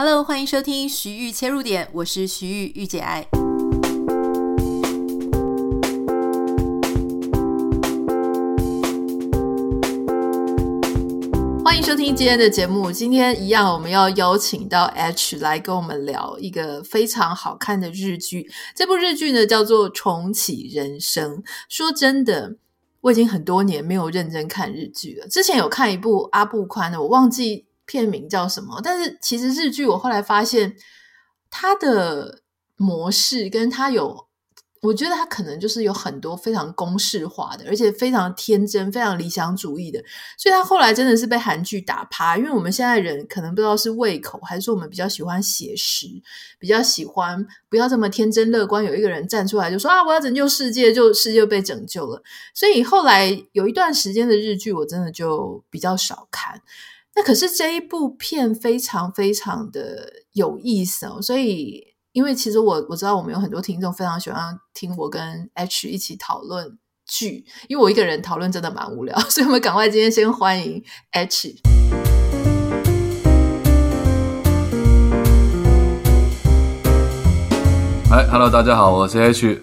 Hello，欢迎收听徐玉切入点，我是徐玉玉姐爱。欢迎收听今天的节目。今天一样，我们要邀请到 H 来跟我们聊一个非常好看的日剧。这部日剧呢，叫做《重启人生》。说真的，我已经很多年没有认真看日剧了。之前有看一部阿部宽的，我忘记。片名叫什么？但是其实日剧我后来发现，它的模式跟它有，我觉得它可能就是有很多非常公式化的，而且非常天真、非常理想主义的，所以它后来真的是被韩剧打趴。因为我们现在人可能不知道是胃口，还是说我们比较喜欢写实，比较喜欢不要这么天真乐观。有一个人站出来就说啊，我要拯救世界，就世界被拯救了。所以后来有一段时间的日剧，我真的就比较少看。那可是这一部片非常非常的有意思哦，所以因为其实我我知道我们有很多听众非常喜欢听我跟 H 一起讨论剧，因为我一个人讨论真的蛮无聊，所以我们赶快今天先欢迎 H。嗨，Hello，大家好，我是 H。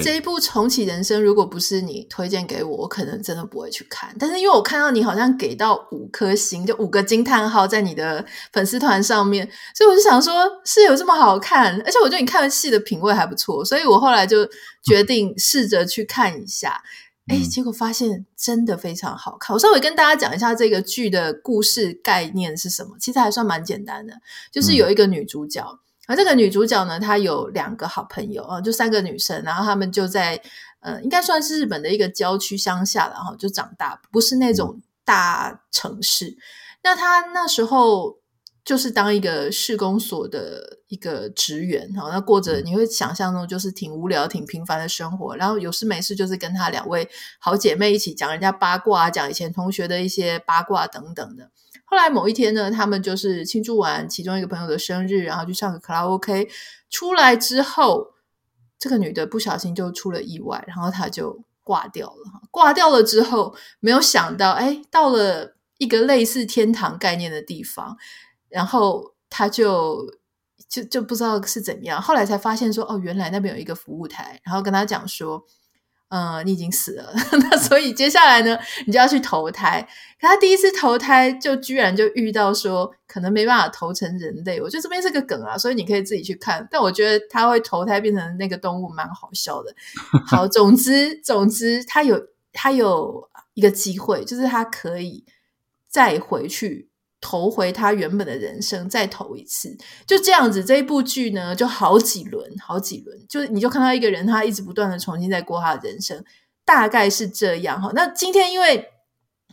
这一部重启人生，如果不是你推荐给我，我可能真的不会去看。但是因为我看到你好像给到五颗星，就五个惊叹号在你的粉丝团上面，所以我就想说，是有这么好看？而且我觉得你看的戏的品味还不错，所以我后来就决定试着去看一下。哎、嗯，结果发现真的非常好看。我稍微跟大家讲一下这个剧的故事概念是什么，其实还算蛮简单的，就是有一个女主角。嗯而这个女主角呢，她有两个好朋友啊，就三个女生，然后她们就在呃，应该算是日本的一个郊区乡下，然后就长大，不是那种大城市。那她那时候就是当一个市公所的一个职员，哈，那过着你会想象中就是挺无聊、挺平凡的生活。然后有事没事就是跟她两位好姐妹一起讲人家八卦，讲以前同学的一些八卦等等的。后来某一天呢，他们就是庆祝完其中一个朋友的生日，然后去唱个卡拉 OK。出来之后，这个女的不小心就出了意外，然后她就挂掉了。挂掉了之后，没有想到，哎，到了一个类似天堂概念的地方，然后她就就就不知道是怎么样。后来才发现说，哦，原来那边有一个服务台，然后跟她讲说。嗯，你已经死了，那所以接下来呢，你就要去投胎。可他第一次投胎，就居然就遇到说，可能没办法投成人类。我觉得这边是个梗啊，所以你可以自己去看。但我觉得他会投胎变成那个动物，蛮好笑的。好，总之，总之，他有他有一个机会，就是他可以再回去。投回他原本的人生，再投一次，就这样子。这一部剧呢，就好几轮，好几轮，就你就看到一个人，他一直不断的重新在过他的人生，大概是这样哈。那今天因为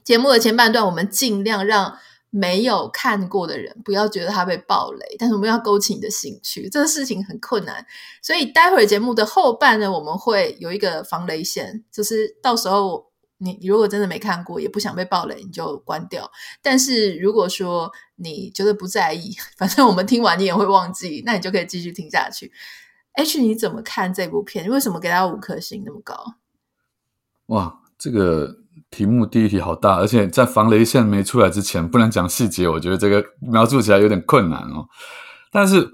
节目的前半段，我们尽量让没有看过的人不要觉得他被暴雷，但是我们要勾起你的兴趣，这个事情很困难，所以待会儿节目的后半呢，我们会有一个防雷线，就是到时候。你你如果真的没看过，也不想被暴雷，你就关掉。但是如果说你觉得不在意，反正我们听完你也会忘记，那你就可以继续听下去。H，你怎么看这部片？为什么给他五颗星那么高？哇，这个题目第一题好大，而且在防雷线没出来之前，不能讲细节。我觉得这个描述起来有点困难哦。但是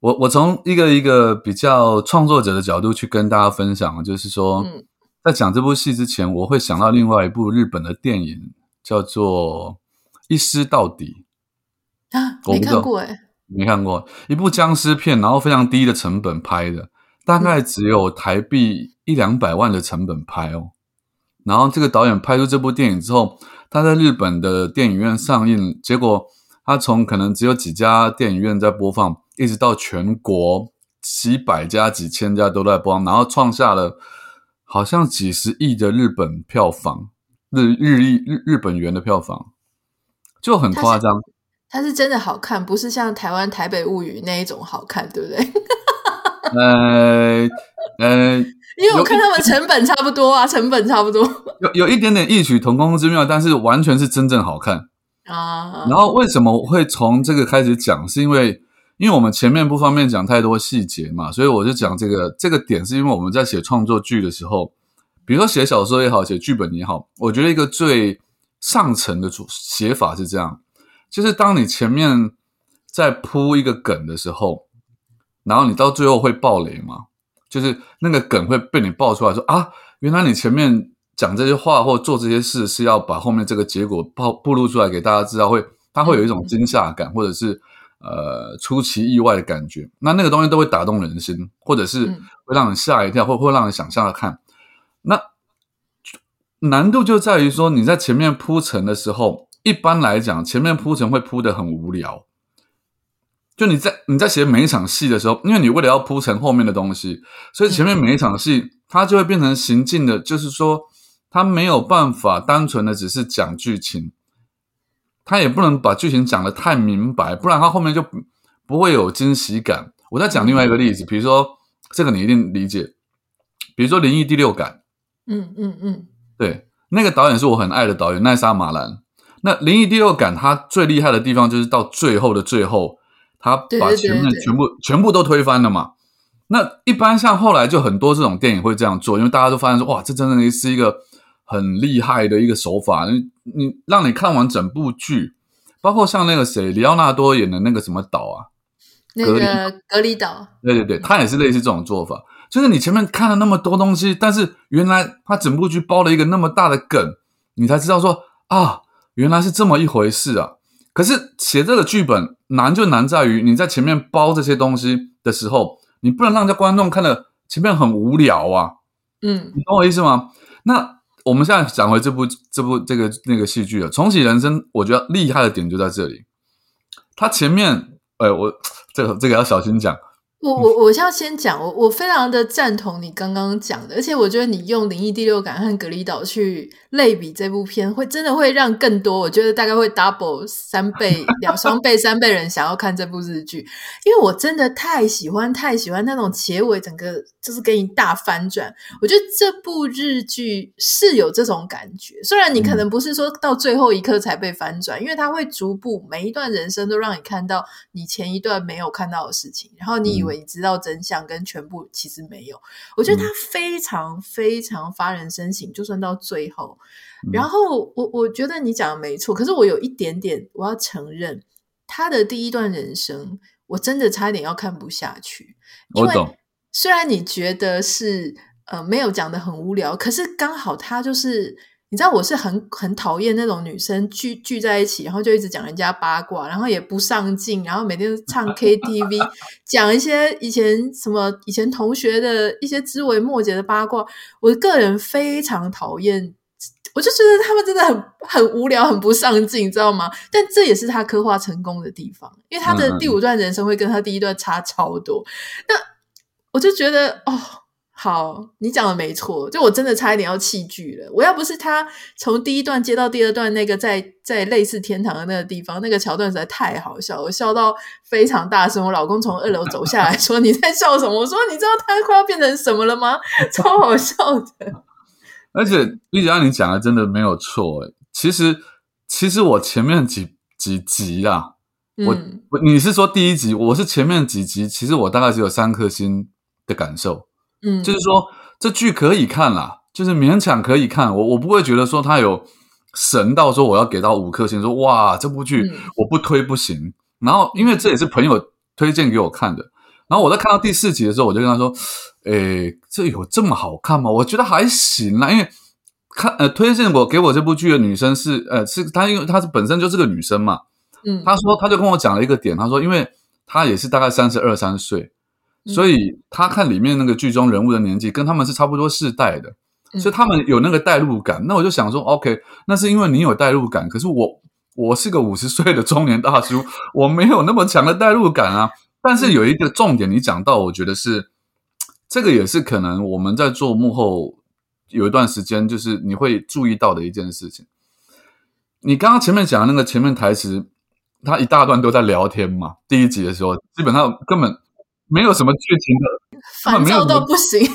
我我从一个一个比较创作者的角度去跟大家分享，就是说。嗯在讲这部戏之前，我会想到另外一部日本的电影，叫做《一尸到底》啊，没看过哎，没看过一部僵尸片，然后非常低的成本拍的，大概只有台币一两百万的成本拍哦。然后这个导演拍出这部电影之后，他在日本的电影院上映，结果他从可能只有几家电影院在播放，一直到全国几百家、几千家都在播放，然后创下了。好像几十亿的日本票房，日日亿日日本元的票房就很夸张。它是真的好看，不是像台湾《台北物语》那一种好看，对不对？呃呃，因为我看他们成本差不多啊，成本差不多，有有一点点异曲同工之妙，但是完全是真正好看啊。然后为什么我会从这个开始讲？是因为。因为我们前面不方便讲太多细节嘛，所以我就讲这个这个点，是因为我们在写创作剧的时候，比如说写小说也好，写剧本也好，我觉得一个最上层的主写法是这样，就是当你前面在铺一个梗的时候，然后你到最后会爆雷嘛？就是那个梗会被你爆出来说啊，原来你前面讲这些话或做这些事是要把后面这个结果暴暴露出来给大家知道，会它会有一种惊吓感，或者是呃出其意外的感觉。那那个东西都会打动人心，或者是会让人吓一跳，或会让人想象的看。那难度就在于说你在前面铺陈的时候。一般来讲，前面铺陈会铺的很无聊。就你在你在写每一场戏的时候，因为你为了要铺陈后面的东西，所以前面每一场戏它就会变成行进的，就是说它没有办法单纯的只是讲剧情，它也不能把剧情讲得太明白，不然他后面就不会有惊喜感。我再讲另外一个例子，比如说这个你一定理解，比如说《灵异第六感》，嗯嗯嗯，对，那个导演是我很爱的导演奈莎马兰。那灵异第六感，它最厉害的地方就是到最后的最后，他把前面全部全部都推翻了嘛。那一般像后来就很多这种电影会这样做，因为大家都发现说，哇，这真的是一个很厉害的一个手法。你你让你看完整部剧，包括像那个谁，里奥纳多演的那个什么岛啊，那个隔离岛，对对对，他也是类似这种做法，就是你前面看了那么多东西，但是原来他整部剧包了一个那么大的梗，你才知道说啊。原来是这么一回事啊！可是写这个剧本难就难在于你在前面包这些东西的时候，你不能让这观众看了前面很无聊啊。嗯，你懂我意思吗？那我们现在讲回这部这部这个那个戏剧了，《重启人生》，我觉得厉害的点就在这里。他前面，哎，我这个这个要小心讲。我我我要先讲，我我非常的赞同你刚刚讲的，而且我觉得你用灵异第六感和隔离岛去类比这部片，会真的会让更多，我觉得大概会 double 三倍、两双倍、三倍人想要看这部日剧，因为我真的太喜欢太喜欢那种结尾整个就是给你大翻转，我觉得这部日剧是有这种感觉，虽然你可能不是说到最后一刻才被翻转，因为它会逐步每一段人生都让你看到你前一段没有看到的事情，然后你以为。你知道真相跟全部其实没有，我觉得他非常非常发人深省，就算到最后。然后我我觉得你讲的没错，可是我有一点点我要承认，他的第一段人生我真的差一点要看不下去。因为虽然你觉得是呃没有讲的很无聊，可是刚好他就是。你知道我是很很讨厌那种女生聚聚在一起，然后就一直讲人家八卦，然后也不上进，然后每天唱 KTV，讲一些以前什么以前同学的一些枝微末节的八卦。我个人非常讨厌，我就觉得他们真的很很无聊，很不上进，你知道吗？但这也是他刻画成功的地方，因为他的第五段人生会跟他第一段差超多。那我就觉得哦。好，你讲的没错，就我真的差一点要弃剧了。我要不是他从第一段接到第二段那个在在类似天堂的那个地方，那个桥段实在太好笑，我笑到非常大声。我老公从二楼走下来 说：“你在笑什么？”我说：“你知道他快要变成什么了吗？”超好笑的。而且玉姐，你讲的真的没有错诶。其实，其实我前面几几集啊，我我你是说第一集，我是前面几集，其实我大概只有三颗星的感受。嗯，就是说这剧可以看啦，就是勉强可以看。我我不会觉得说它有神到说我要给到五颗星，说哇这部剧我不推不行。然后因为这也是朋友推荐给我看的，然后我在看到第四集的时候，我就跟他说：“诶，这有这么好看吗？”我觉得还行啦，因为看呃推荐我给我这部剧的女生是呃是她，因为她是本身就是个女生嘛。嗯，她说她就跟我讲了一个点，她说因为她也是大概三十二三岁。所以他看里面那个剧中人物的年纪跟他们是差不多世代的，所以他们有那个代入感。那我就想说，OK，那是因为你有代入感，可是我我是个五十岁的中年大叔，我没有那么强的代入感啊。但是有一个重点，你讲到，我觉得是这个也是可能我们在做幕后有一段时间，就是你会注意到的一件事情。你刚刚前面讲的那个前面台词，他一大段都在聊天嘛。第一集的时候，基本上根本。没有什么剧情的，烦躁到不行。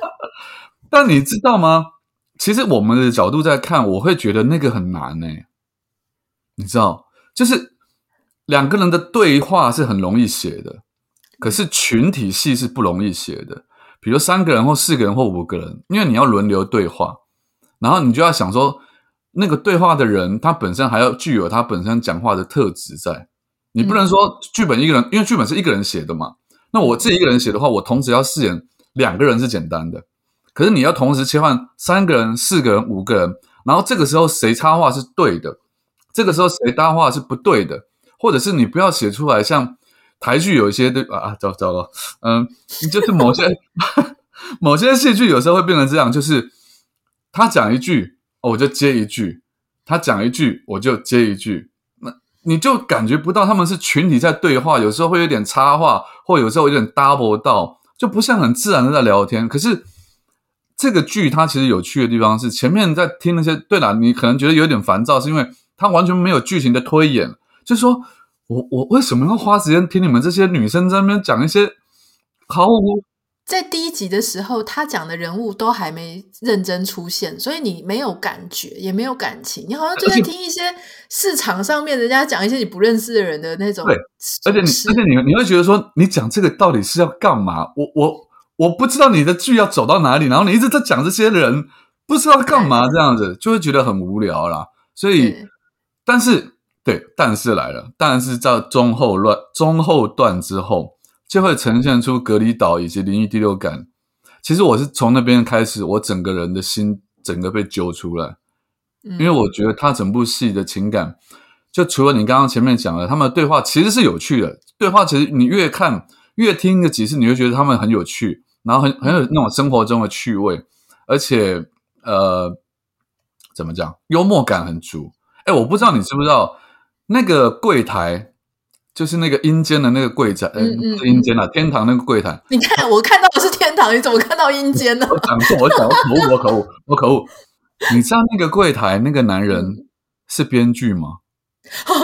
但你知道吗？其实我们的角度在看，我会觉得那个很难呢。你知道，就是两个人的对话是很容易写的，可是群体戏是不容易写的。比如三个人或四个人或五个人，因为你要轮流对话，然后你就要想说，那个对话的人他本身还要具有他本身讲话的特质在。你不能说剧本一个人，因为剧本是一个人写的嘛。那我自己一个人写的话，我同时要饰演两个人是简单的，可是你要同时切换三个人、四个人、五个人，然后这个时候谁插话是对的，这个时候谁搭话是不对的，或者是你不要写出来像台剧有一些对啊，糟糟糕，嗯，就是某些 某些戏剧有时候会变成这样，就是他讲一句，我就接一句，他讲一句，我就接一句。你就感觉不到他们是群体在对话，有时候会有点插话，或有时候有点 double 到，就不像很自然的在聊天。可是这个剧它其实有趣的地方是，前面在听那些，对了，你可能觉得有点烦躁，是因为它完全没有剧情的推演，就是说我我为什么要花时间听你们这些女生在那边讲一些毫无。在第一集的时候，他讲的人物都还没认真出现，所以你没有感觉，也没有感情，你好像就在听一些市场上面人家讲一些你不认识的人的那种。对，而且你，而且你，你会觉得说，你讲这个到底是要干嘛？我，我，我不知道你的剧要走到哪里，然后你一直在讲这些人，不知道干嘛，这样子就会觉得很无聊啦。所以，但是，对，但是来了，但是在中后乱中后段之后。就会呈现出隔离岛以及灵异第六感。其实我是从那边开始，我整个人的心整个被揪出来，因为我觉得他整部戏的情感，就除了你刚刚前面讲的，他们的对话其实是有趣的。对话其实你越看越听个几次，你会觉得他们很有趣，然后很很有那种生活中的趣味，而且呃，怎么讲，幽默感很足。哎，我不知道你知不知道那个柜台。就是那个阴间的那个柜台，嗯嗯，阴间啊，天堂那个柜台。你看，我看到的是天堂，你怎么看到阴间呢？我讲错，我讲错，我口误，我口误。你知道那个柜台那个男人是编剧吗？啊，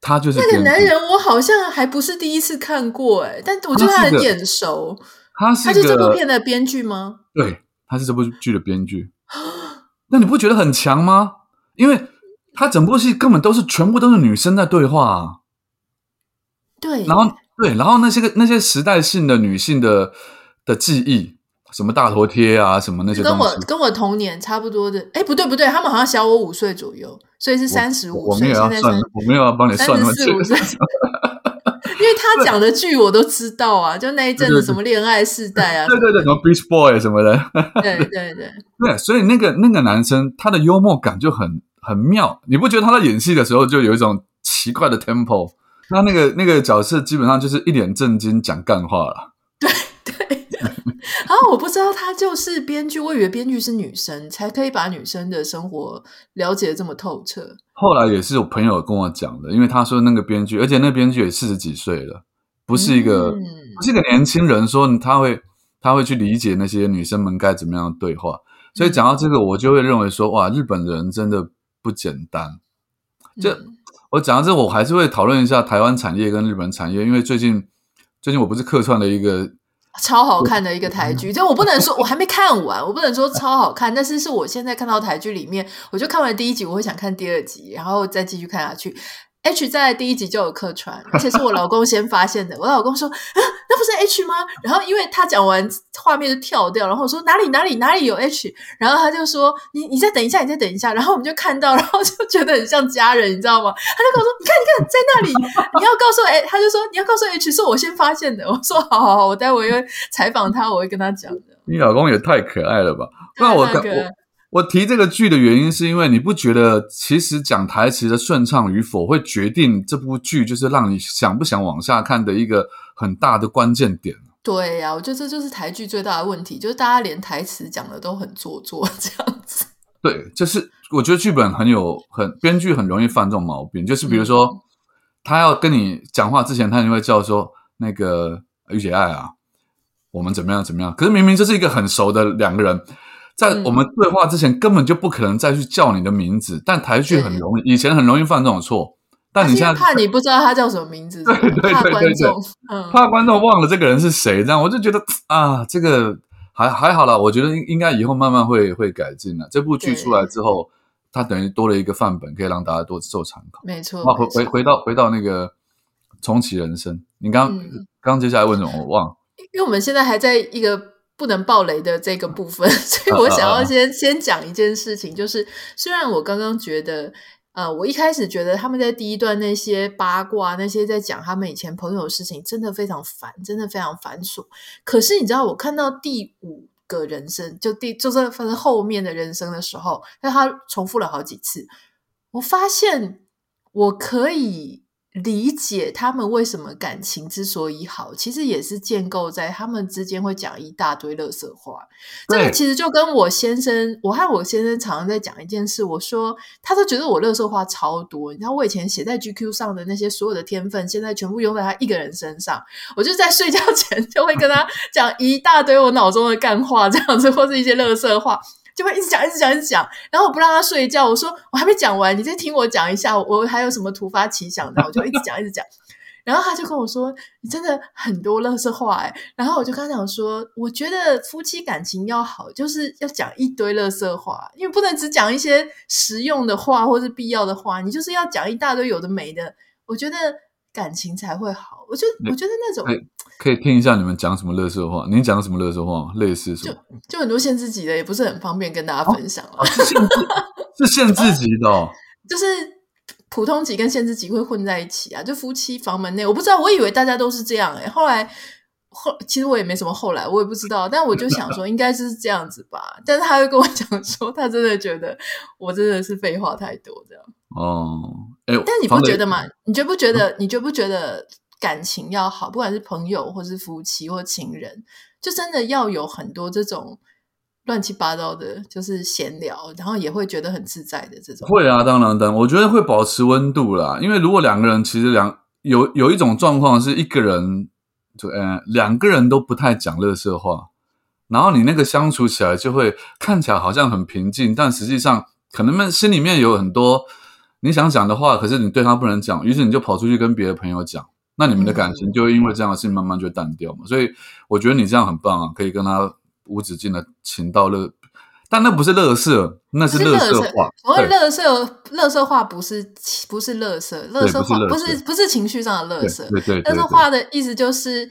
他就是那个男人，我好像还不是第一次看过哎，但我觉得他很眼熟。他是他是这部片的编剧吗？对，他是这部剧的编剧。那你不觉得很强吗？因为他整部戏根本都是全部都是女生在对话啊。对，然后对，然后那些个那些时代性的女性的的记忆，什么大头贴啊，什么那些，跟我跟我童年差不多的。哎，不对不对，他们好像小我五岁左右，所以是三十五岁。我没有要算，我没有要帮你算那么四五岁。因为他讲的剧我都知道啊，就那一阵子什么恋爱世代啊，对对对，什么 Beach Boy 什么的，对对对对，所以那个那个男生他的幽默感就很很妙，你不觉得他在演戏的时候就有一种奇怪的 tempo？那那个那个角色基本上就是一脸正经讲干话了。对对，然后我不知道他就是编剧，我以为编剧是女生才可以把女生的生活了解得这么透彻。后来也是有朋友跟我讲的，因为他说那个编剧，而且那编剧也四十几岁了，不是一个、嗯、不是一个年轻人，说他会他会去理解那些女生们该怎么样对话。所以讲到这个，我就会认为说，哇，日本人真的不简单。就。嗯我讲到这，我还是会讨论一下台湾产业跟日本产业，因为最近最近我不是客串了一个超好看的一个台剧，就我不能说我还没看完，我不能说超好看，但是是我现在看到台剧里面，我就看完第一集，我会想看第二集，然后再继续看下去。H 在第一集就有客串，而且是我老公先发现的。我老公说：“啊，那不是 H 吗？”然后因为他讲完画面就跳掉，然后我说：“哪里哪里哪里有 H？” 然后他就说：“你你再等一下，你再等一下。”然后我们就看到，然后就觉得很像家人，你知道吗？他就跟我说：“你看，你看，在那里，你要告诉哎，他就说你要告诉 H 是我先发现的。”我说：“好好好，我待会儿采访他，我会跟他讲的。”你老公也太可爱了吧？那我我。我提这个剧的原因，是因为你不觉得其实讲台词的顺畅与否，会决定这部剧就是让你想不想往下看的一个很大的关键点。对呀、啊，我觉得这就是台剧最大的问题，就是大家连台词讲的都很做作 这样子。对，就是我觉得剧本很有很编剧很容易犯这种毛病，就是比如说、嗯、他要跟你讲话之前，他就会叫说那个御姐爱啊，我们怎么样怎么样，可是明明这是一个很熟的两个人。在我们对话之前，根本就不可能再去叫你的名字。但台剧很容易，以前很容易犯这种错。但你现在怕你不知道他叫什么名字，对对对对，对，嗯，怕观众忘了这个人是谁。这样我就觉得啊，这个还还好啦。我觉得应应该以后慢慢会会改进了。这部剧出来之后，它等于多了一个范本，可以让大家多做参考。没错。回回回到回到那个重启人生，你刚刚接下来问什么？我忘了。因为我们现在还在一个。不能爆雷的这个部分，所以我想要先、啊啊啊、先讲一件事情，就是虽然我刚刚觉得，呃，我一开始觉得他们在第一段那些八卦，那些在讲他们以前朋友的事情，真的非常烦，真的非常繁琐。可是你知道，我看到第五个人生，就第就是反正后面的人生的时候，那他重复了好几次，我发现我可以。理解他们为什么感情之所以好，其实也是建构在他们之间会讲一大堆垃圾话。这个其实就跟我先生，我和我先生常常在讲一件事。我说，他都觉得我垃圾话超多。你知道，我以前写在 GQ 上的那些所有的天分，现在全部用在他一个人身上。我就在睡觉前 就会跟他讲一大堆我脑中的干话，这样子，或是一些垃圾话。就会一直讲，一直讲，一直讲，然后我不让他睡觉。我说我还没讲完，你再听我讲一下，我还有什么突发奇想的，我就一直讲，一直讲。然后他就跟我说：“你真的很多乐色话哎。”然后我就跟他讲说：“我觉得夫妻感情要好，就是要讲一堆乐色话，因为不能只讲一些实用的话或是必要的话，你就是要讲一大堆有的没的。我觉得感情才会好。我觉得，我觉得那种。”可以听一下你们讲什么垃圾话？你讲什么垃圾话？类似什么？就就很多限制级的，也不是很方便跟大家分享了。是限制是限制级的、哦，就是普通级跟限制级会混在一起啊。就夫妻房门内，我不知道，我以为大家都是这样诶、欸、后来后其实我也没什么后来，我也不知道。但我就想说，应该是这样子吧。但是他会跟我讲说，他真的觉得我真的是废话太多这样。哦，哎，但你不觉得吗？你觉不觉得？你觉不觉得？感情要好，不管是朋友，或是夫妻，或情人，就真的要有很多这种乱七八糟的，就是闲聊，然后也会觉得很自在的这种。会啊，当然，当然，我觉得会保持温度啦。因为如果两个人其实两有有一种状况是一个人就呃两个人都不太讲乐色话，然后你那个相处起来就会看起来好像很平静，但实际上可能们心里面有很多你想讲的话，可是你对他不能讲，于是你就跑出去跟别的朋友讲。那你们的感情就会因为这样的事情慢慢就淡掉嘛，所以我觉得你这样很棒啊，可以跟他无止境的情到乐，但那不是乐色，那是乐色话。所谓乐色，乐色话不是不是乐色，乐色话不是不是情绪上的乐色，对对。乐色话的意思就是，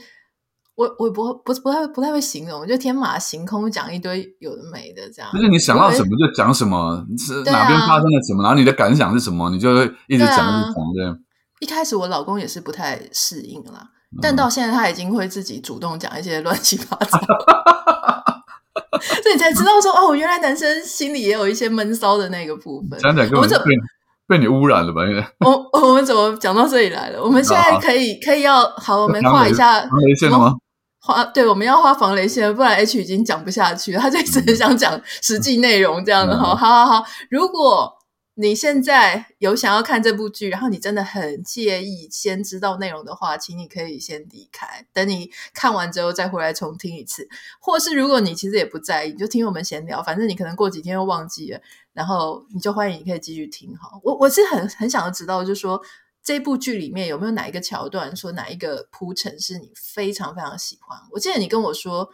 我我不不不太不太会形容，就天马行空讲一堆有的没的这样。就是你想到什么就讲什么，是哪边发生了什么，然后你的感想是什么，你就会一直讲一直讲。一开始我老公也是不太适应啦，嗯、但到现在他已经会自己主动讲一些乱七八糟，所以你才知道说哦，原来男生心里也有一些闷骚的那个部分。讲讲，我们怎么被你污染了吧？因为我我们怎么讲到这里来了？我们现在可以可以要好，我们画一下防雷线了吗？画对，我们要画防雷线，不然 H 已经讲不下去，他就一直很想讲实际内容这样的。好好好好，如果。你现在有想要看这部剧，然后你真的很介意先知道内容的话，请你可以先离开，等你看完之后再回来重听一次。或是如果你其实也不在意，你就听我们闲聊，反正你可能过几天又忘记了，然后你就欢迎你可以继续听哈。我我是很很想要知道，就是说这部剧里面有没有哪一个桥段，说哪一个铺陈是你非常非常喜欢？我记得你跟我说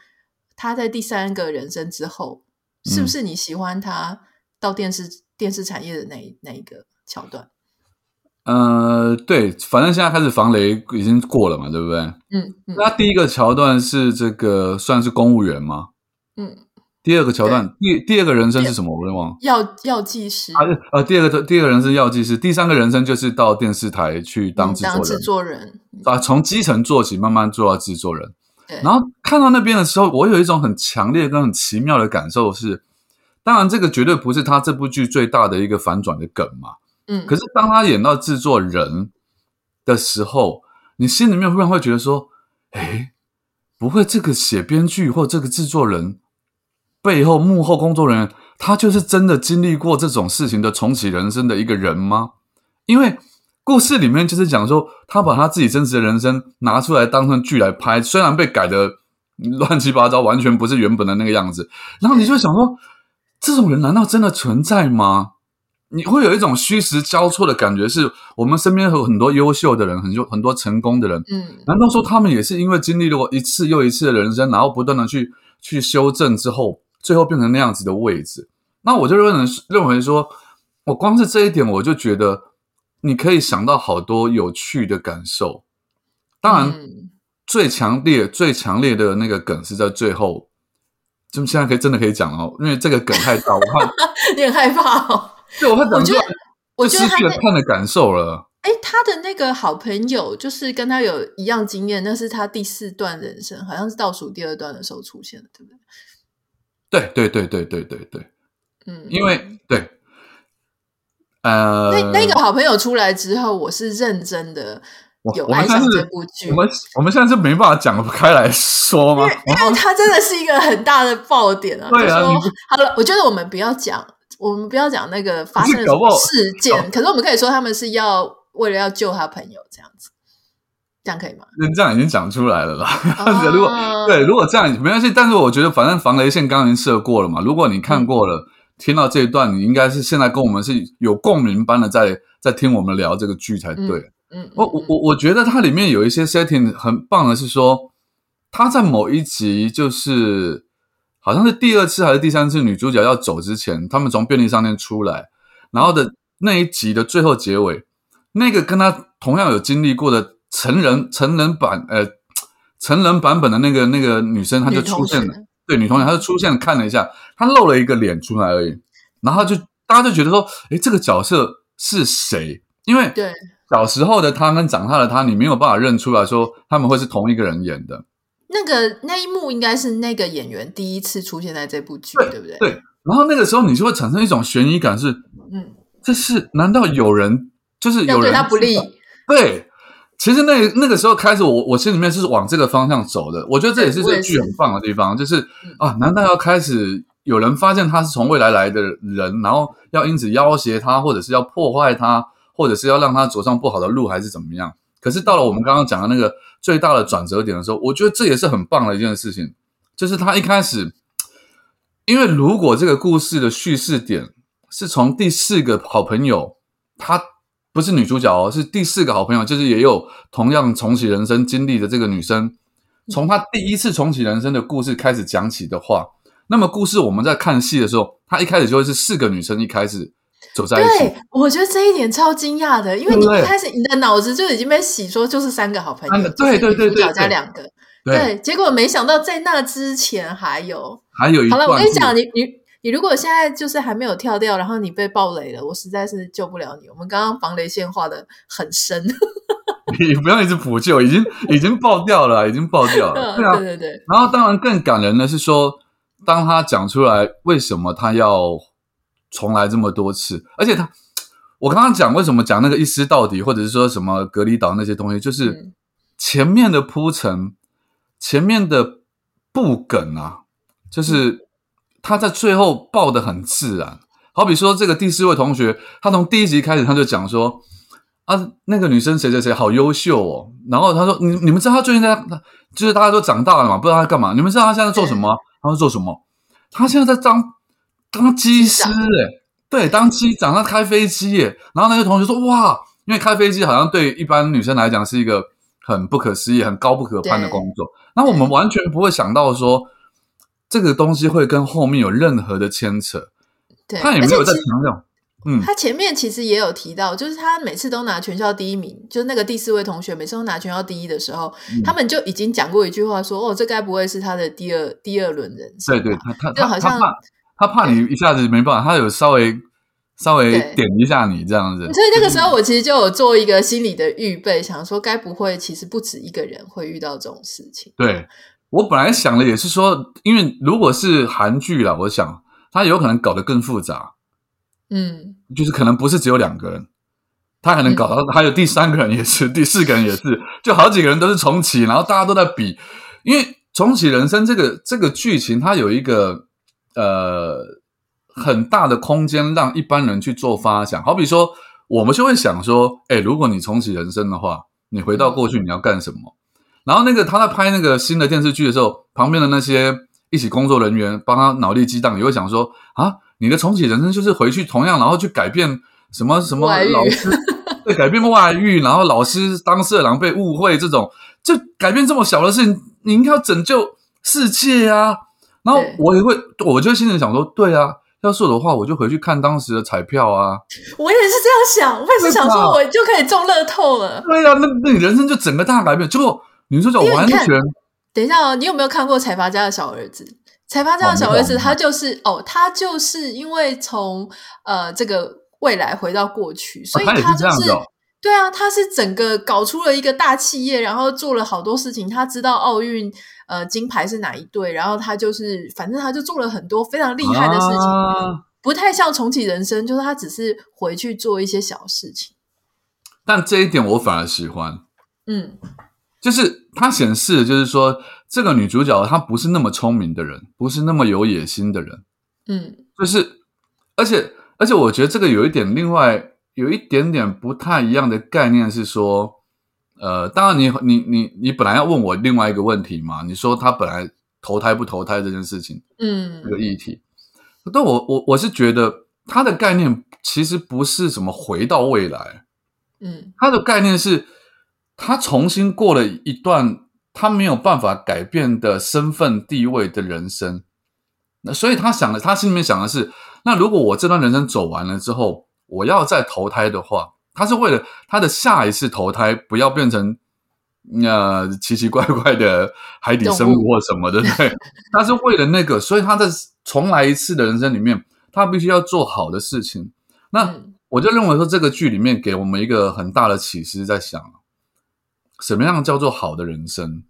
他在第三个人生之后，是不是你喜欢他到电视？电视产业的那一那一个桥段，呃，对，反正现在开始防雷已经过了嘛，对不对？嗯，嗯，那第一个桥段是这个算是公务员吗？嗯。第二个桥段，第第二个人生是什么？我都忘了。药药剂师啊，呃，第二个第二个人生药剂师，第三个人生就是到电视台去当制作人，当制作人啊，从基层做起，慢慢做到制作人。对。然后看到那边的时候，我有一种很强烈跟很奇妙的感受是。当然，这个绝对不是他这部剧最大的一个反转的梗嘛。嗯，可是当他演到制作人的时候，你心里面忽然会觉得说：“诶，不会这个写编剧或这个制作人背后幕后工作人员，他就是真的经历过这种事情的重启人生的一个人吗？”因为故事里面就是讲说，他把他自己真实的人生拿出来当成剧来拍，虽然被改的乱七八糟，完全不是原本的那个样子，然后你就想说。这种人难道真的存在吗？你会有一种虚实交错的感觉，是我们身边有很多优秀的人，很多很多成功的人。嗯，难道说他们也是因为经历了过一次又一次的人生，然后不断的去去修正之后，最后变成那样子的位置？那我就认为认为说，我光是这一点，我就觉得你可以想到好多有趣的感受。当然，嗯、最强烈、最强烈的那个梗是在最后。就现在可以真的可以讲哦，因为这个梗太大，我怕 你很害怕哦。对，我怕讲出来，我觉得他看的感受了。哎，他的那个好朋友就是跟他有一样经验，那是他第四段人生，好像是倒数第二段的时候出现的，对不对？对对对对对对对，嗯，因为对，呃，那那个好朋友出来之后，我是认真的有爱上这部剧。我们我们现在是没办法讲开来说吗？因为它真的是一个很大的爆点啊！对啊，好了，我觉得我们不要讲，我们不要讲那个发生的事件，可是我们可以说他们是要。为了要救他朋友，这样子，这样可以吗？那这样已经讲出来了啦。Oh. 如果对，如果这样没关系。但是我觉得，反正防雷线刚刚已经设过了嘛。如果你看过了，嗯、听到这一段，你应该是现在跟我们是有共鸣般的在在听我们聊这个剧才对。嗯，嗯我我我我觉得它里面有一些 setting 很棒的是说，他在某一集就是好像是第二次还是第三次女主角要走之前，他们从便利商店出来，然后的那一集的最后结尾。那个跟他同样有经历过的成人成人版呃成人版本的那个那个女生，她就出现了，对女同学，她就出现看了一下，她露了一个脸出来而已，然后就大家就觉得说，诶，这个角色是谁？因为对小时候的他跟长大的他，你没有办法认出来说他们会是同一个人演的。那个那一幕应该是那个演员第一次出现在这部剧，对，对不对？对。然后那个时候你就会产生一种悬疑感是，是嗯，这是难道有人？就是有人对他不利，对，其实那那个时候开始我，我我心里面是往这个方向走的。我觉得这也是这个剧很棒的地方，就是、嗯、啊，难道要开始有人发现他是从未来来的人，然后要因此要挟他，或者是要破坏他，或者是要让他走上不好的路，还是怎么样？可是到了我们刚刚讲的那个最大的转折点的时候，我觉得这也是很棒的一件事情，就是他一开始，因为如果这个故事的叙事点是从第四个好朋友她。不是女主角哦，是第四个好朋友，就是也有同样重启人生经历的这个女生。从她第一次重启人生的故事开始讲起的话，那么故事我们在看戏的时候，她一开始就会是四个女生一开始走在一起。对，我觉得这一点超惊讶的，因为你一开始你的脑子就已经被洗说就是三个好朋友，对对对对，主角加两个，对，结果没想到在那之前还有还有一。好了，我跟你讲，你你。你如果现在就是还没有跳掉，然后你被暴雷了，我实在是救不了你。我们刚刚防雷线画的很深，你不要一直补救，已经已经爆掉了，已经爆掉了。对啊，对对对。然后当然更感人的是说，当他讲出来为什么他要重来这么多次，而且他，我刚刚讲为什么讲那个一尸到底，或者是说什么隔离岛那些东西，就是前面的铺陈，前面的布梗啊，就是。嗯他在最后爆的很自然，好比说这个第四位同学，他从第一集开始他就讲说啊，那个女生谁谁谁好优秀哦，然后他说你你们知道他最近在，就是大家都长大了嘛，不知道他干嘛，你们知道他现在在做什么？他说做什么？他现在在当当机师诶，对，当机长，他开飞机耶。然后那个同学说哇，因为开飞机好像对一般女生来讲是一个很不可思议、很高不可攀的工作，那我们完全不会想到说。这个东西会跟后面有任何的牵扯，对，他也没有在强调。嗯，他前面其实也有提到，就是他每次都拿全校第一名，就是那个第四位同学每次都拿全校第一的时候，嗯、他们就已经讲过一句话说：“哦，这该不会是他的第二第二轮人生？”对，对，他他就好像他怕，你一下子没办法，他有稍微稍微点一下你这样子。所以那个时候我其实就有做一个心理的预备，想说该不会其实不止一个人会遇到这种事情？对。我本来想的也是说，因为如果是韩剧啦，我想他有可能搞得更复杂，嗯，就是可能不是只有两个人，他可能搞到还有第三个人也是，嗯、第四个人也是，就好几个人都是重启，然后大家都在比，因为重启人生这个这个剧情，它有一个呃很大的空间让一般人去做发想，好比说我们就会想说，哎，如果你重启人生的话，你回到过去你要干什么？嗯然后那个他在拍那个新的电视剧的时候，旁边的那些一起工作人员帮他脑力激荡，也会想说啊，你的重启人生就是回去同样，然后去改变什么什么老师，对，改变外遇，然后老师当色狼被误会这种，就改变这么小的事情，你应该要拯救世界啊。然后我也会，我就心里想说，对啊，要是我的话，我就回去看当时的彩票啊。我也是这样想，我也是想说，我就可以中乐透了。对啊，那那你人生就整个大改变，结果。女主角完全，等一下哦，你有没有看过财阀家的小儿子？财阀家的小儿子，他就是哦，他就是因为从呃这个未来回到过去，所以他他就是。哦对啊，他是整个搞出了一个大企业，然后做了好多事情。他知道奥运呃金牌是哪一队，然后他就是反正他就做了很多非常厉害的事情，啊、不太像重启人生，就是他只是回去做一些小事情。但这一点我反而喜欢，嗯，就是它显示的就是说这个女主角她不是那么聪明的人，不是那么有野心的人，嗯，就是而且而且我觉得这个有一点另外。有一点点不太一样的概念是说，呃，当然你你你你本来要问我另外一个问题嘛？你说他本来投胎不投胎这件事情，嗯，这个议题，但我我我是觉得他的概念其实不是什么回到未来，嗯，他的概念是他重新过了一段他没有办法改变的身份地位的人生，那所以他想的，他心里面想的是，那如果我这段人生走完了之后。我要再投胎的话，他是为了他的下一次投胎不要变成呃奇奇怪怪的海底生物或什么的，对，他是为了那个，所以他在重来一次的人生里面，他必须要做好的事情。那我就认为说，这个剧里面给我们一个很大的启示，在想什么样叫做好的人生？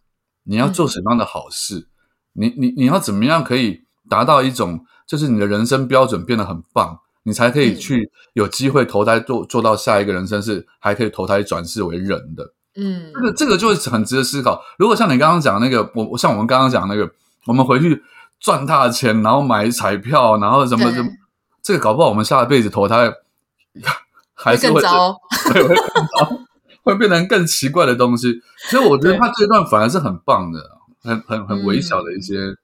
你要做什么样的好事？你你你要怎么样可以达到一种，就是你的人生标准变得很棒？你才可以去有机会投胎做做到下一个人生，是还可以投胎转世为人的。嗯，这个这个就是很值得思考。如果像你刚刚讲那个，我我像我们刚刚讲那个，我们回去赚大钱，然后买彩票，然后什么什么，这个搞不好我们下一辈子投胎 还是会，会更糟，会会更糟，会变成更奇怪的东西。所以我觉得他这段反而是很棒的，很很很微小的一些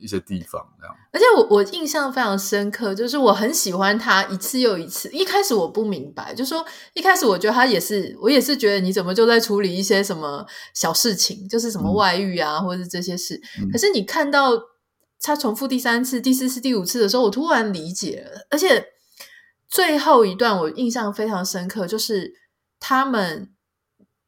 一些地方这样，而且我我印象非常深刻，就是我很喜欢他一次又一次。一开始我不明白，就说一开始我觉得他也是，我也是觉得你怎么就在处理一些什么小事情，就是什么外遇啊，嗯、或者是这些事。可是你看到他重复第三次、第四次、第五次的时候，我突然理解了。而且最后一段我印象非常深刻，就是他们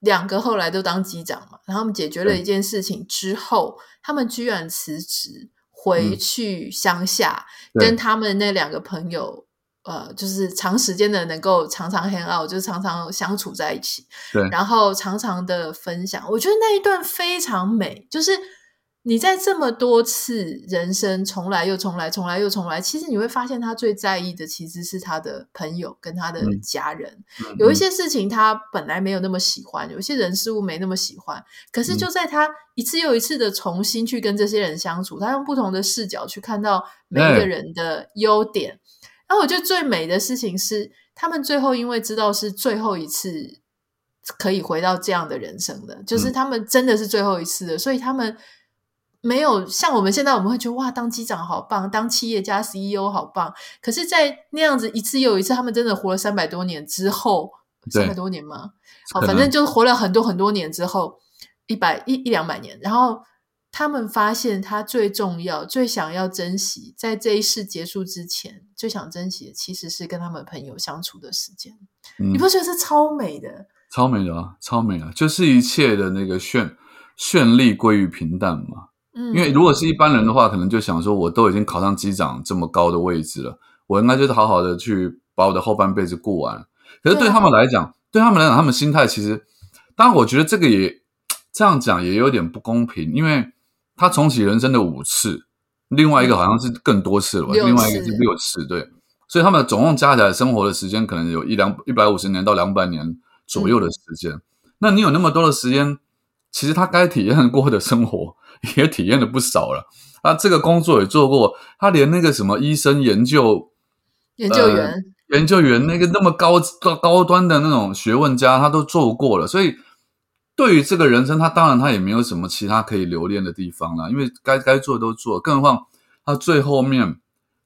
两个后来都当机长嘛，然后他们解决了一件事情之后，他们居然辞职。回去乡下，嗯、跟他们那两个朋友，呃，就是长时间的能够常常 hang out，就是常常相处在一起，对，然后常常的分享。我觉得那一段非常美，就是。你在这么多次人生重来又重来，重来又重来，其实你会发现他最在意的其实是他的朋友跟他的家人。嗯、有一些事情他本来没有那么喜欢，有一些人事物没那么喜欢，可是就在他一次又一次的重新去跟这些人相处，他用不同的视角去看到每一个人的优点。然后我觉得最美的事情是，他们最后因为知道是最后一次可以回到这样的人生的，就是他们真的是最后一次的，所以他们。没有像我们现在，我们会觉得哇，当机长好棒，当企业家 CEO 好棒。可是，在那样子一次又一次，他们真的活了三百多年之后，三百多年吗？好，反正就是活了很多很多年之后，一百一一两百年。然后他们发现，他最重要、最想要珍惜，在这一世结束之前，最想珍惜的其实是跟他们朋友相处的时间。嗯、你不觉得是超美的？超美的啊，超美啊！就是一切的那个绚绚丽归于平淡嘛。因为如果是一般人的话，可能就想说，我都已经考上机长这么高的位置了，我应该就是好好的去把我的后半辈子过完。可是对他们来讲，对，对他们来讲，他们心态其实，当然我觉得这个也这样讲也有点不公平，因为他重启人生的五次，另外一个好像是更多次了吧，另外一个是六次，对，所以他们总共加起来生活的时间可能有一两一百五十年到两百年左右的时间。嗯、那你有那么多的时间，其实他该体验过的生活。也体验了不少了，他这个工作也做过，他连那个什么医生研究研究员、呃、研究员那个那么高高高端的那种学问家，他都做过了。所以对于这个人生，他当然他也没有什么其他可以留恋的地方了，因为该该做的都做。更何况他最后面，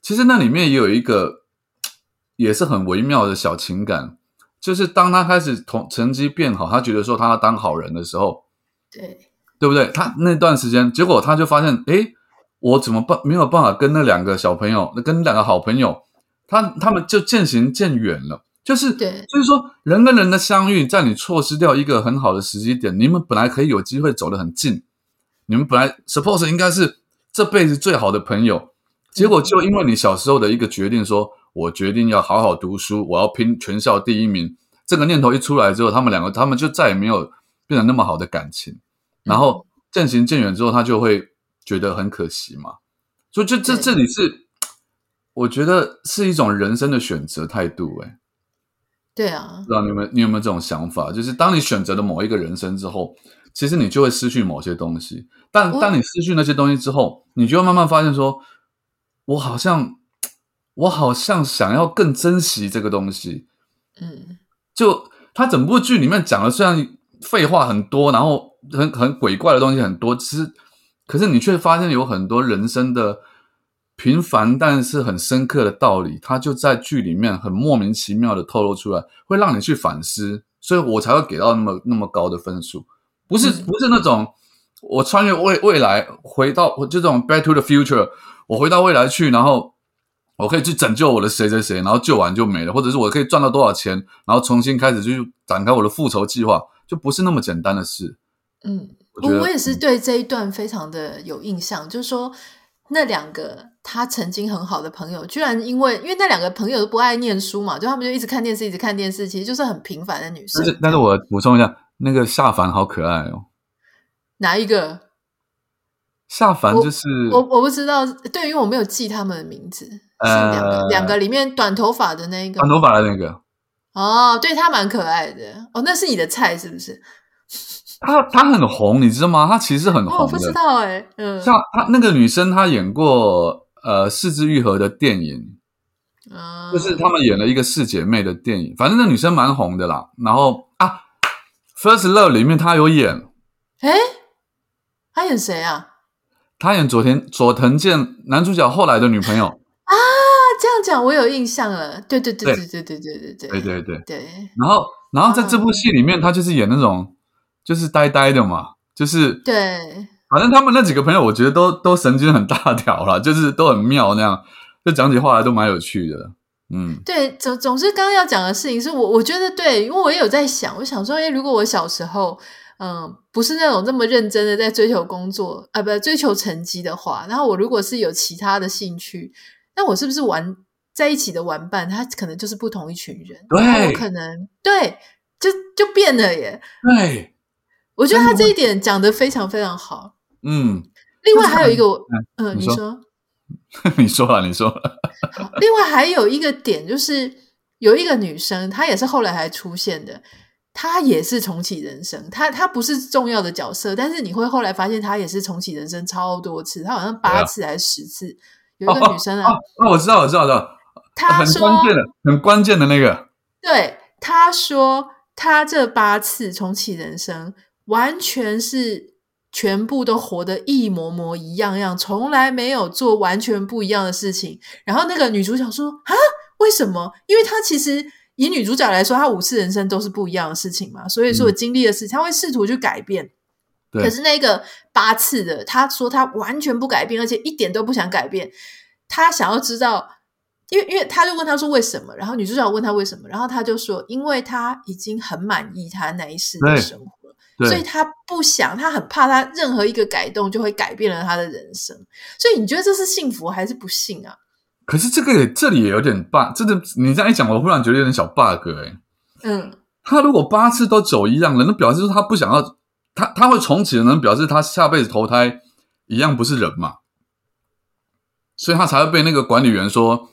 其实那里面也有一个 也是很微妙的小情感，就是当他开始同成绩变好，他觉得说他要当好人的时候，对。对不对？他那段时间，结果他就发现，诶，我怎么办？没有办法跟那两个小朋友，那跟两个好朋友，他他们就渐行渐远了。就是，对，就是说，人跟人的相遇，在你错失掉一个很好的时机点，你们本来可以有机会走得很近，你们本来 suppose 应该是这辈子最好的朋友，结果就因为你小时候的一个决定说，说我决定要好好读书，我要拼全校第一名。这个念头一出来之后，他们两个他们就再也没有变得那么好的感情。然后渐行渐远之后，他就会觉得很可惜嘛。所以，就这这里是，我觉得是一种人生的选择态度。哎，对啊，不知道你们你有没有这种想法？就是当你选择了某一个人生之后，其实你就会失去某些东西。但当你失去那些东西之后，你就会慢慢发现说，我好像我好像想要更珍惜这个东西。嗯。就他整部剧里面讲的，虽然废话很多，然后很很鬼怪的东西很多，其实可是你却发现有很多人生的平凡但是很深刻的道理，它就在剧里面很莫名其妙的透露出来，会让你去反思，所以我才会给到那么那么高的分数，不是不是那种我穿越未未来回到就这种 Back to the Future，我回到未来去，然后。我可以去拯救我的谁谁谁，然后救完就没了，或者是我可以赚到多少钱，然后重新开始去展开我的复仇计划，就不是那么简单的事。嗯，我我也是对这一段非常的有印象，嗯、就是说那两个他曾经很好的朋友，居然因为因为那两个朋友都不爱念书嘛，就他们就一直看电视，一直看电视，其实就是很平凡的女生。但是，但是我补充一下，那个夏凡好可爱哦。哪一个？夏凡就是我，我，不知道，对，因为我没有记他们的名字。是两个，呃、两个里面短头发的那一个，短头发的那个。哦，对，他蛮可爱的。哦，那是你的菜是不是？他他很红，你知道吗？他其实很红的。哦、我不知道哎、欸。嗯，像他那个女生，她演过呃四肢愈合的电影，嗯，就是他们演了一个四姐妹的电影。反正那女生蛮红的啦。然后啊，《First Love》里面她有演。哎，她演谁啊？她演佐田佐藤健男主角后来的女朋友。啊，这样讲我有印象了。对对对对对对对对对对对对对。然后，然后在这部戏里面，她就是演那种就是呆呆的嘛，就是对。反正他们那几个朋友，我觉得都都神经很大条啦，就是都很妙那样，就讲起话来都蛮有趣的。嗯，对，总总之刚刚要讲的事情是我我觉得对，因为我也有在想，我想说，哎，如果我小时候嗯不是那种这么认真的在追求工作啊，不追求成绩的话，然后我如果是有其他的兴趣。那我是不是玩在一起的玩伴？他可能就是不同一群人，对，我可能对，就就变了耶。对，我觉得他这一点讲的非常非常好。嗯，另外还有一个，嗯、呃，你说，你说啊，你说。好，另外还有一个点就是，有一个女生，她也是后来还出现的，她也是重启人生，她她不是重要的角色，但是你会后来发现，她也是重启人生超多次，她好像八次还是十次。有一个女生啊，哦，哦，哦，我知道，我知道，知道。她说很关键的，很关键的那个。对，她说她这八次重启人生，完全是全部都活得一模模一样样，从来没有做完全不一样的事情。然后那个女主角说：“啊，为什么？因为她其实以女主角来说，她五次人生都是不一样的事情嘛，所以说经历的事情，她会试图去改变。”可是那个八次的，他说他完全不改变，而且一点都不想改变。他想要知道，因为因为他就问他说为什么，然后女主角问他为什么，然后他就说，因为他已经很满意他那一世的生活，所以他不想，他很怕他任何一个改动就会改变了他的人生。所以你觉得这是幸福还是不幸啊？可是这个也这里也有点 bug，真的你这样一讲，我忽然觉得有点小 bug 哎、欸。嗯，他如果八次都走一样的，那表示说他不想要。他他会重启的人，表示他下辈子投胎一样不是人嘛，所以他才会被那个管理员说，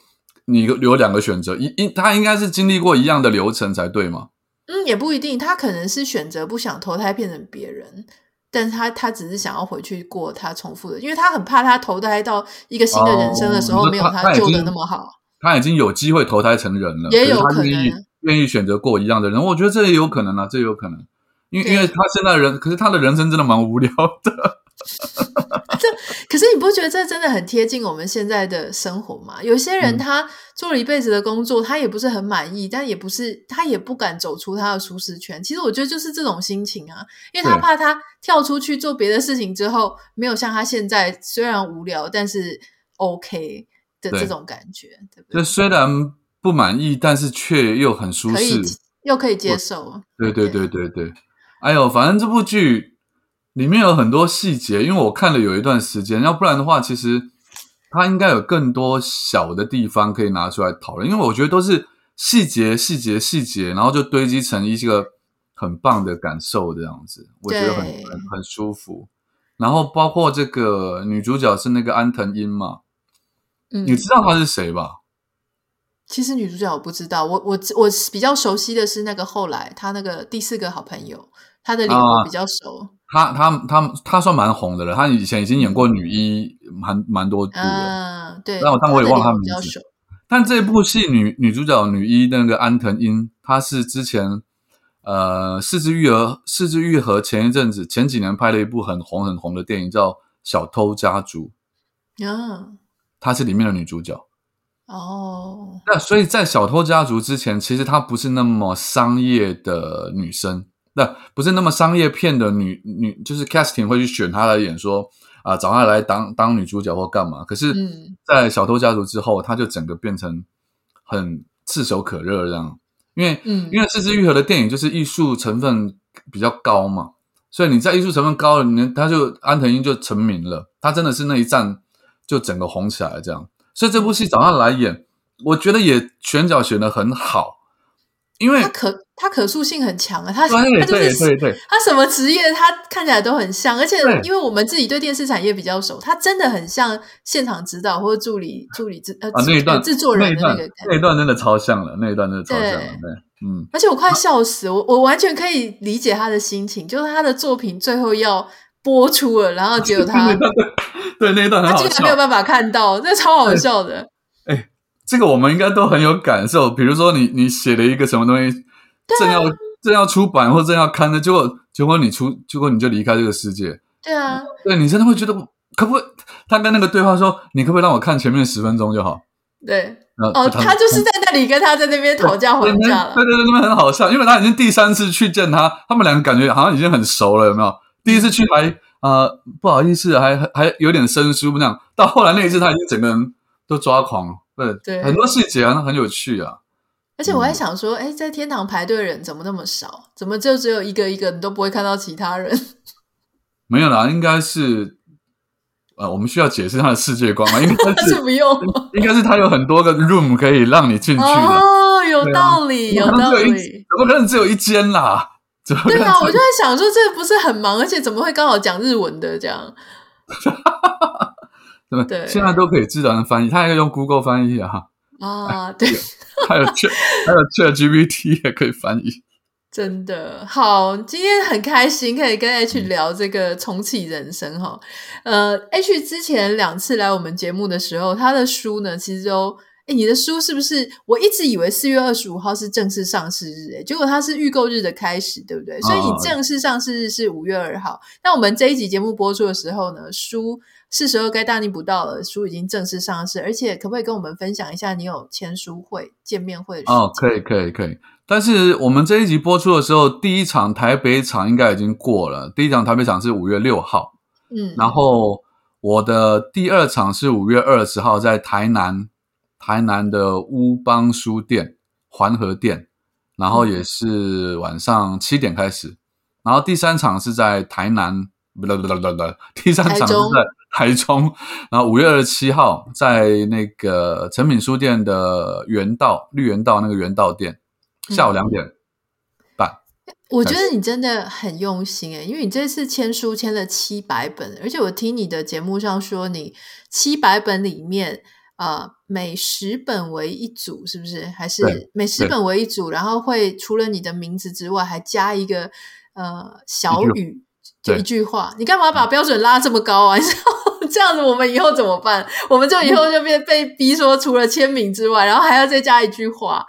你有两个选择，一一他应该是经历过一样的流程才对嘛？嗯，也不一定，他可能是选择不想投胎变成别人，但是他他只是想要回去过他重复的，因为他很怕他投胎到一个新的人生的时候，哦，没有他旧的那么好。他已经有机会投胎成人了，也有可能愿意选择过一样的人，我觉得这也有可能啊，这也有可能。因为因为他现在人，可是他的人生真的蛮无聊的。这可是你不觉得这真的很贴近我们现在的生活吗？有些人他做了一辈子的工作，他也不是很满意，但也不是他也不敢走出他的舒适圈。其实我觉得就是这种心情啊，因为他怕他跳出去做别的事情之后，没有像他现在虽然无聊，但是 OK 的这种感觉，对，对不对？就虽然不满意，但是却又很舒适，又可以接受。对对对对对。对哎呦，反正这部剧里面有很多细节，因为我看了有一段时间，要不然的话，其实它应该有更多小的地方可以拿出来讨论，因为我觉得都是细节、细节、细节，然后就堆积成一个很棒的感受，这样子，我觉得很很很舒服。然后包括这个女主角是那个安藤樱嘛，嗯，你知道她是谁吧？其实女主角我不知道，我我我比较熟悉的是那个后来她那个第四个好朋友，她的脸我比较熟。他他他他算蛮红的了，他以前已经演过女一，蛮蛮多部的。嗯，对。但我但我也忘了她名字。但这部戏女女主角女一那个安藤樱，她是之前呃是枝裕和是枝裕和前一阵子前几年拍了一部很红很红的电影叫《小偷家族》。嗯，她是里面的女主角。哦，那所以在《小偷家族》之前，其实她不是那么商业的女生，那不是那么商业片的女女，就是 casting 会去选她来演说，说、呃、啊找她来当当女主角或干嘛。可是，在《小偷家族》之后，她就整个变成很炙手可热这样，因为嗯，因为四肢愈合的电影就是艺术成分比较高嘛，所以你在艺术成分高了，你他就安藤英就成名了，他真的是那一战就整个红起来了这样。所以这部戏找他来演，我觉得也选角选的很好，因为他可他可塑性很强啊，他对他就是他什么职业他看起来都很像，而且因为我们自己对电视产业比较熟，他真的很像现场指导或者助理助理制呃啊那一段制作人的那个那一段真的超像了，那一段真的超像了，对，嗯，而且我快笑死，我我完全可以理解他的心情，就是他的作品最后要播出了，然后结果他。对，那一段很好笑，他竟然没有办法看到，那超好笑的。哎，这个我们应该都很有感受。比如说，你你写了一个什么东西，正要正要出版或正要刊的，结果结果你出，结果你就离开这个世界。对啊，对你真的会觉得，可不可以？他跟那个对话说：“你可不可以让我看前面十分钟就好？”对，哦，他就是在那里跟他在那边讨价还价了。对对对，那边很好笑，因为他已经第三次去见他，他们两个感觉好像已经很熟了，有没有？第一次去还。呃，不好意思，还还有点生疏那样。到后来那一次，他已经整个人都抓狂了。对，对很多细节啊，很有趣啊。而且我还想说，哎、嗯，在天堂排队的人怎么那么少？怎么就只有一个一个，你都不会看到其他人？没有啦，应该是呃，我们需要解释他的世界观吗？应该是，是不用，应该是他有很多个 room 可以让你进去的。哦，有道理，啊、有道理。怎么可能只有一间啦？对啊，我就在想说，这不是很忙，而且怎么会刚好讲日文的这样？对对，现在都可以自然翻译，他还可以用 Google 翻译啊。啊，对，还有 Chat，还有 ChatGPT 也可以翻译。真的好，今天很开心可以跟 H 聊这个重启人生哈。嗯、呃，H 之前两次来我们节目的时候，他的书呢，其实都。哎，你的书是不是？我一直以为四月二十五号是正式上市日，哎，结果它是预购日的开始，对不对？所以你正式上市日是五月二号。那我们这一集节目播出的时候呢，书是时候该大逆不道了，书已经正式上市，而且可不可以跟我们分享一下你有签书会、见面会的？哦，可以，可以，可以。但是我们这一集播出的时候，第一场台北场应该已经过了，第一场台北场是五月六号，嗯，然后我的第二场是五月二十号在台南。台南的乌邦书店环河店，然后也是晚上七点开始，然后第三场是在台南，不不不不不，第三场是在台中，然后五月二十七号在那个诚品书店的原道绿园道那个原道店，下午两点半。我觉得你真的很用心诶，因为你这次签书签了七百本，而且我听你的节目上说，你七百本里面。呃，每十本为一组，是不是？还是每十本为一组？然后会除了你的名字之外，还加一个呃小语，就一句话。你干嘛把标准拉这么高啊？你知道这样子，我们以后怎么办？我们就以后就变被逼说，除了签名之外，然后还要再加一句话。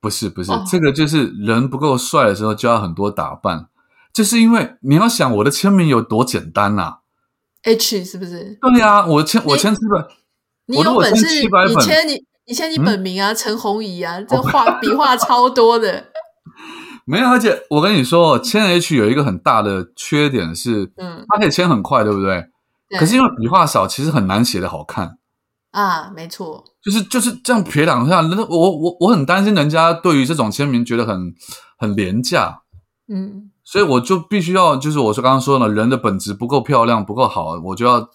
不是不是，哦，这个就是人不够帅的时候，就要很多打扮。就是因为你要想我的签名有多简单呐，啊？H 是不是？对呀，啊，我签我签字本。你有本事，你签你你签你本名啊，陈鸿怡啊，这画笔画超多的。没有，而且我跟你说，签 H 有一个很大的缺点是，嗯，它可以签很快，对不对？对。可是因为笔画少，其实很难写的好看。啊，没错。就是就是这样撇两下，那我我我很担心人家对于这种签名觉得很很廉价。嗯。所以我就必须要，就是我说刚刚说的，人的本质不够漂亮，不够好，我就要。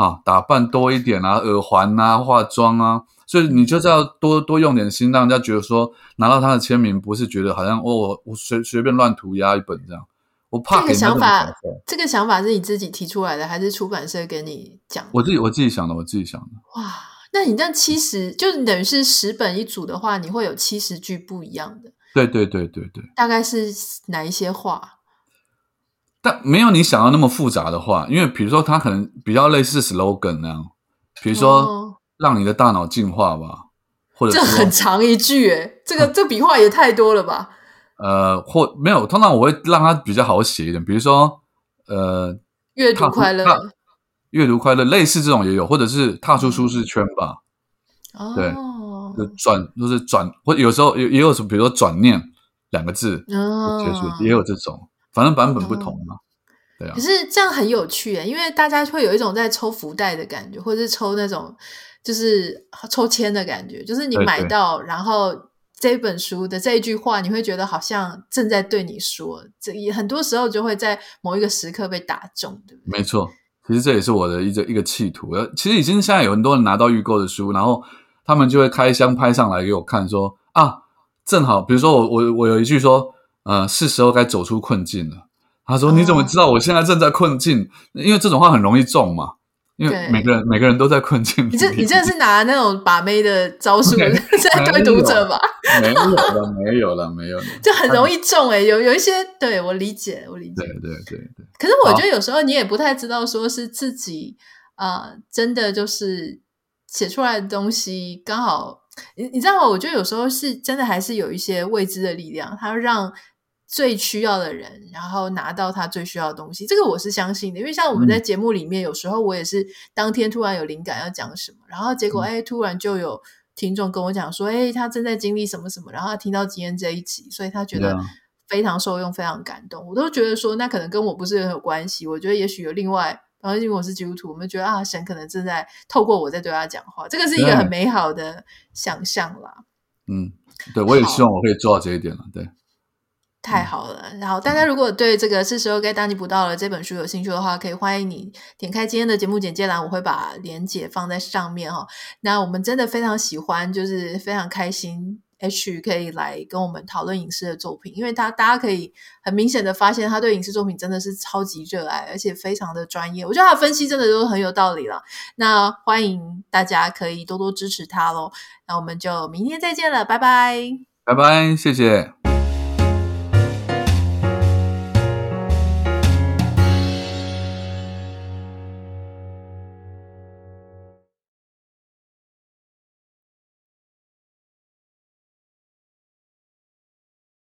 哈，打扮多一点啊，耳环啊，化妆啊，所以你就是要多多用点心，让人家觉得说拿到他的签名，不是觉得好像哦，我随随便乱涂鸦一本这样。我怕给这个想法，这个想法是你自己提出来的，还是出版社给你讲？我自己我自己想的，我自己想的。哇，那你这七十，就你等于是十本一组的话，你会有七十句不一样的。对对对对对。大概是哪一些话？但没有你想要那么复杂的话，因为比如说它可能比较类似 slogan 那样，比如说让你的大脑进化吧，哦、或者这很长一句诶，这个 这笔画也太多了吧。呃，或没有，通常我会让它比较好写一点，比如说，呃，阅读快乐，阅读快乐，类似这种也有，或者是踏出舒适圈吧。哦，对，就转，就是转，或有时候也也有什么，比如说转念两个字，哦，结束，也有这种，反正版本不同嘛。哦，对啊。可是这样很有趣诶，因为大家会有一种在抽福袋的感觉，或者是抽那种就是抽签的感觉，就是你买到，对对，然后。这本书的这一句话，你会觉得好像正在对你说，这也很多时候就会在某一个时刻被打中，对不对？没错，其实这也是我的一个一个企图。其实已经现在有很多人拿到预购的书，然后他们就会开箱拍上来给我看，说啊，正好，比如说我我我有一句说，呃，是时候该走出困境了。他说，你怎么知道我现在正在困境？哦，因为这种话很容易中嘛。因为每个人每个人都在困境里。你这你这是拿那种把妹的招数在对读者吧？没有了，没有了，没有了，就很容易中哎、欸、有有一些，对，我理解，我理解。对对对对。可是我觉得有时候你也不太知道，说是自己啊、呃，真的就是写出来的东西刚好，你你知道吗？我觉得有时候是真的，还是有一些未知的力量，它让。最需要的人，然后拿到他最需要的东西，这个我是相信的。因为像我们在节目里面，嗯、有时候我也是当天突然有灵感要讲什么，然后结果哎，突然就有听众跟我讲说，哎，他正在经历什么什么，然后他听到今天这一集，所以他觉得非常受用，非常感动。我都觉得说，那可能跟我不是很有关系。我觉得也许有另外，然后因为我是基督徒，我们觉得啊，神可能正在透过我在对他讲话，这个是一个很美好的想象啦。嗯，对，我也希望我可以做到这一点了。对。太好了，然后大家如果对这个是时候该当你补到了这本书有兴趣的话，可以欢迎你点开今天的节目简介栏，我会把链接放在上面哈。那我们真的非常喜欢，就是非常开心，H 可以来跟我们讨论影视的作品，因为他大家可以很明显的发现，他对影视作品真的是超级热爱，而且非常的专业。我觉得他分析真的都很有道理了。那欢迎大家可以多多支持他喽。那我们就明天再见了，拜拜，拜拜，谢谢。